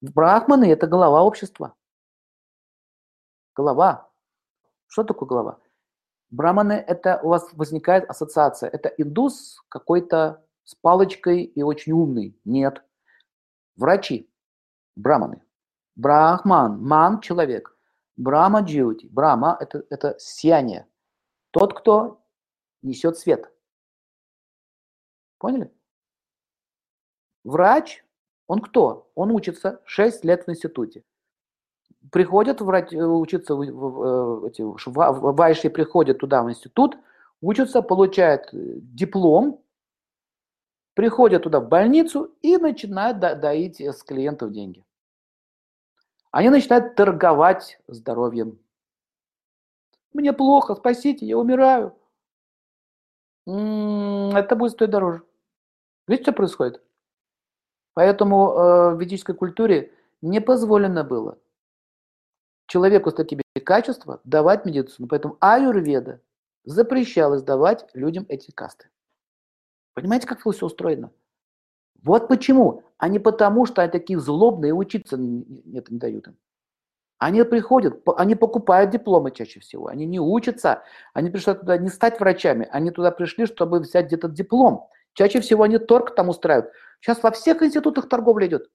Брахманы – это голова общества. Голова. Что такое голова? Браманы – это у вас возникает ассоциация. Это индус какой-то с палочкой и очень умный. Нет. Врачи. Браманы. Брахман. Ман – человек. Брама джиути. Брама – это, это сияние. Тот, кто несет свет. Поняли? Врач, он кто? Он учится 6 лет в институте. Приходят врач, э, учиться, в, в, эти, вайши приходят туда, в институт, учатся, получают э, диплом, приходят туда в больницу и начинают доить с клиентов деньги. Они начинают торговать здоровьем. Мне плохо, спасите, я умираю. М-м, это будет стоить дороже. Видите, что происходит? Поэтому э, в ведической культуре не позволено было человеку с такими качествами давать медицину. Поэтому аюрведа запрещалось давать людям эти касты. Понимаете, как все устроено? Вот почему, а не потому, что они такие злобные, учиться это не дают им. Они приходят, они покупают дипломы чаще всего, они не учатся, они пришли туда не стать врачами, они туда пришли, чтобы взять где-то диплом. Чаще всего они торг там устраивают. Сейчас во всех институтах торговля идет.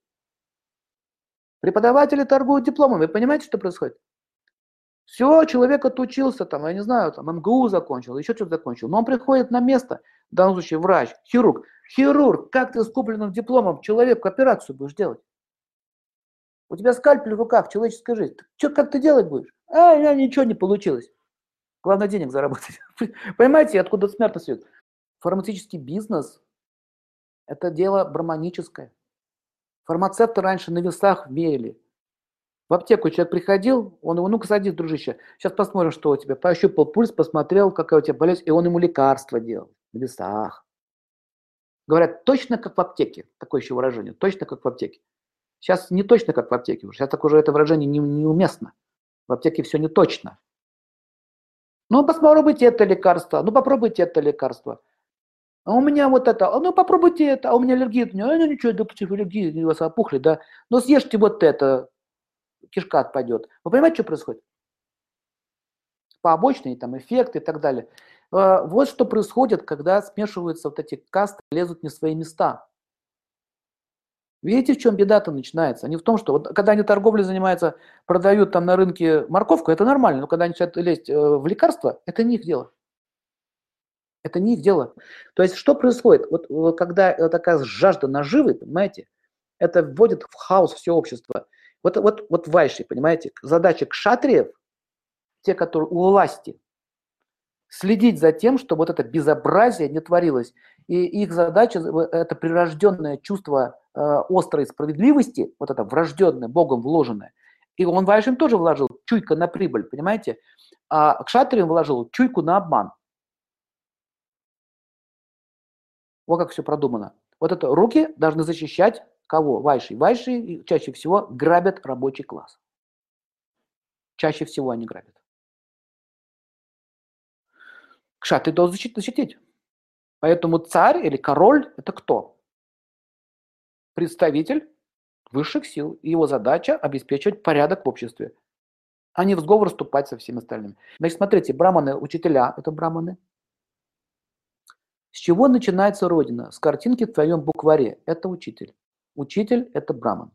Преподаватели торгуют дипломами. Вы понимаете, что происходит? Все, человек отучился, там, я не знаю, там, МГУ закончил, еще что-то закончил. Но он приходит на место, в данном случае врач, хирург. Хирург, как ты с купленным дипломом человеку операцию будешь делать? У тебя скальпель в руках, человеческая жизнь. Что, как ты делать будешь? А, меня ничего не получилось. Главное денег заработать. Понимаете, откуда смертность идет? Фармацевтический бизнес – это дело браманическое. Фармацевты раньше на весах мерили. В аптеку человек приходил, он ему, ну-ка садись, дружище, сейчас посмотрим, что у тебя. Пощупал пульс, посмотрел, какая у тебя болезнь, и он ему лекарство делал на весах. Говорят, точно как в аптеке. Такое еще выражение. Точно как в аптеке. Сейчас не точно как в аптеке. Сейчас так уже это выражение не, неуместно. В аптеке все не точно. Ну, попробуйте это лекарство. Ну, попробуйте это лекарство. А у меня вот это, а ну попробуйте это, а у меня аллергия, а ну ничего, да против аллергии, у вас опухли, да, но съешьте вот это, кишка отпадет. Вы понимаете, что происходит? Побочные там эффекты и так далее. А, вот что происходит, когда смешиваются вот эти касты, лезут не в свои места. Видите, в чем беда-то начинается? Не в том, что вот, когда они торговлей занимаются, продают там на рынке морковку, это нормально, но когда они начинают лезть э, в лекарства, это не их дело. Это не их дело. То есть что происходит? Вот когда такая жажда наживы, понимаете, это вводит в хаос все общество. Вот, вот, вот вайши, понимаете, задача кшатриев, те, которые у власти, следить за тем, чтобы вот это безобразие не творилось. И их задача – это прирожденное чувство э, острой справедливости, вот это врожденное, Богом вложенное. И он вайшим тоже вложил чуйка на прибыль, понимаете? А кшатриям вложил чуйку на обман. Вот как все продумано. Вот это руки должны защищать кого? Вайши. Вайши чаще всего грабят рабочий класс. Чаще всего они грабят. Кшаты должен защитить. Поэтому царь или король – это кто? Представитель высших сил. И его задача – обеспечивать порядок в обществе, а не в сговор вступать со всеми остальными. Значит, смотрите, браманы, учителя – это браманы – с чего начинается Родина? С картинки в твоем букваре. Это учитель. Учитель – это браман.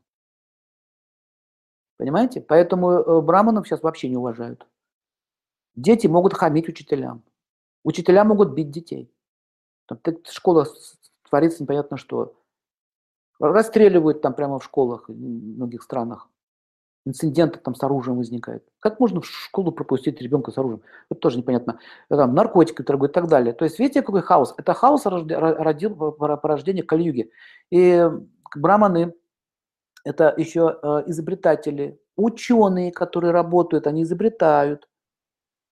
Понимаете? Поэтому э, браманов сейчас вообще не уважают. Дети могут хамить учителям. Учителя могут бить детей. Там, школа творится непонятно что. Расстреливают там прямо в школах в многих странах инциденты там с оружием возникают. Как можно в школу пропустить ребенка с оружием? Это тоже непонятно. Там, наркотики торгуют и так далее. То есть, видите, какой хаос? Это хаос родил порождение Кальюги. И браманы – это еще э, изобретатели, ученые, которые работают, они изобретают.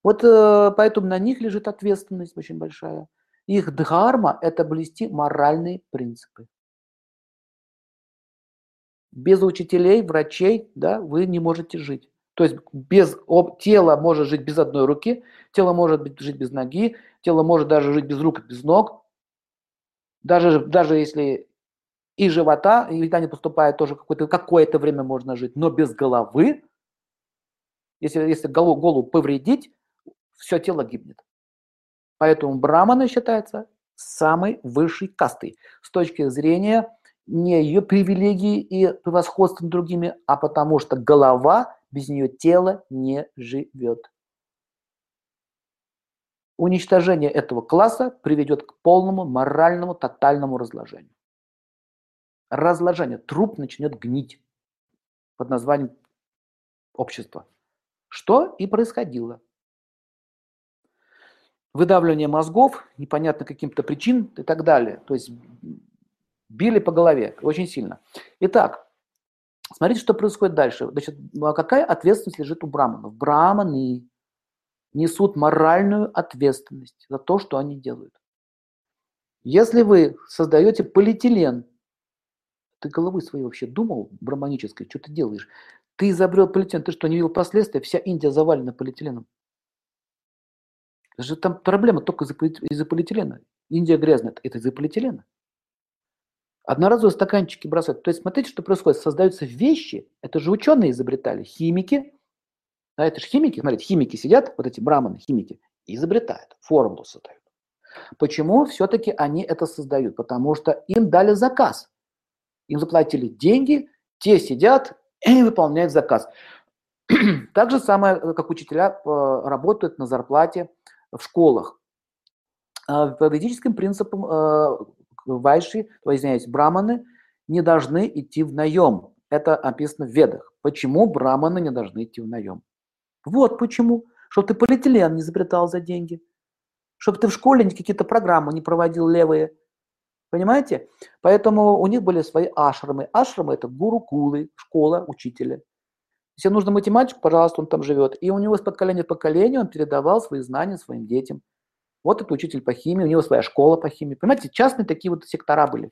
Вот э, поэтому на них лежит ответственность очень большая. Их дхарма – это блести моральные принципы. Без учителей, врачей, да, вы не можете жить. То есть без об, тело может жить без одной руки, тело может жить без ноги, тело может даже жить без рук, без ног. Даже, даже если и живота, и еда не поступает тоже какое-то какое время можно жить, но без головы, если, если голову, голову повредить, все тело гибнет. Поэтому браманы считается самой высшей кастой с точки зрения не ее привилегии и превосходства над другими, а потому что голова, без нее тело не живет. Уничтожение этого класса приведет к полному моральному тотальному разложению разложение. Труп начнет гнить под названием общество. Что и происходило. Выдавливание мозгов, непонятно каким-то причин и так далее. То есть били по голове очень сильно. Итак, смотрите, что происходит дальше. Значит, а какая ответственность лежит у браманов? Браманы несут моральную ответственность за то, что они делают. Если вы создаете полиэтилен ты головы своей вообще думал, браманической, что ты делаешь? Ты изобрел полиэтилен, ты что, не видел последствия? Вся Индия завалена полиэтиленом. Это же там проблема только из-за, из полиэтилена. Индия грязная, это из-за полиэтилена. Одноразовые стаканчики бросают. То есть смотрите, что происходит. Создаются вещи, это же ученые изобретали, химики. А это же химики, смотрите, химики сидят, вот эти браманы, химики, изобретают, формулу создают. Почему все-таки они это создают? Потому что им дали заказ им заплатили деньги, те сидят и выполняют заказ. Так же самое, э, как учителя э, работают на зарплате в школах. А по ведическим принципам э, вайши, то извиняюсь, браманы не должны идти в наем. Это описано в ведах. Почему браманы не должны идти в наем? Вот почему. Чтобы ты полиэтилен не изобретал за деньги. Чтобы ты в школе какие-то программы не проводил левые. Понимаете? Поэтому у них были свои ашрамы. Ашрамы – это гурукулы, школа учителя. Если нужно математику, пожалуйста, он там живет. И у него с поколения в поколение он передавал свои знания своим детям. Вот это учитель по химии, у него своя школа по химии. Понимаете, частные такие вот сектора были.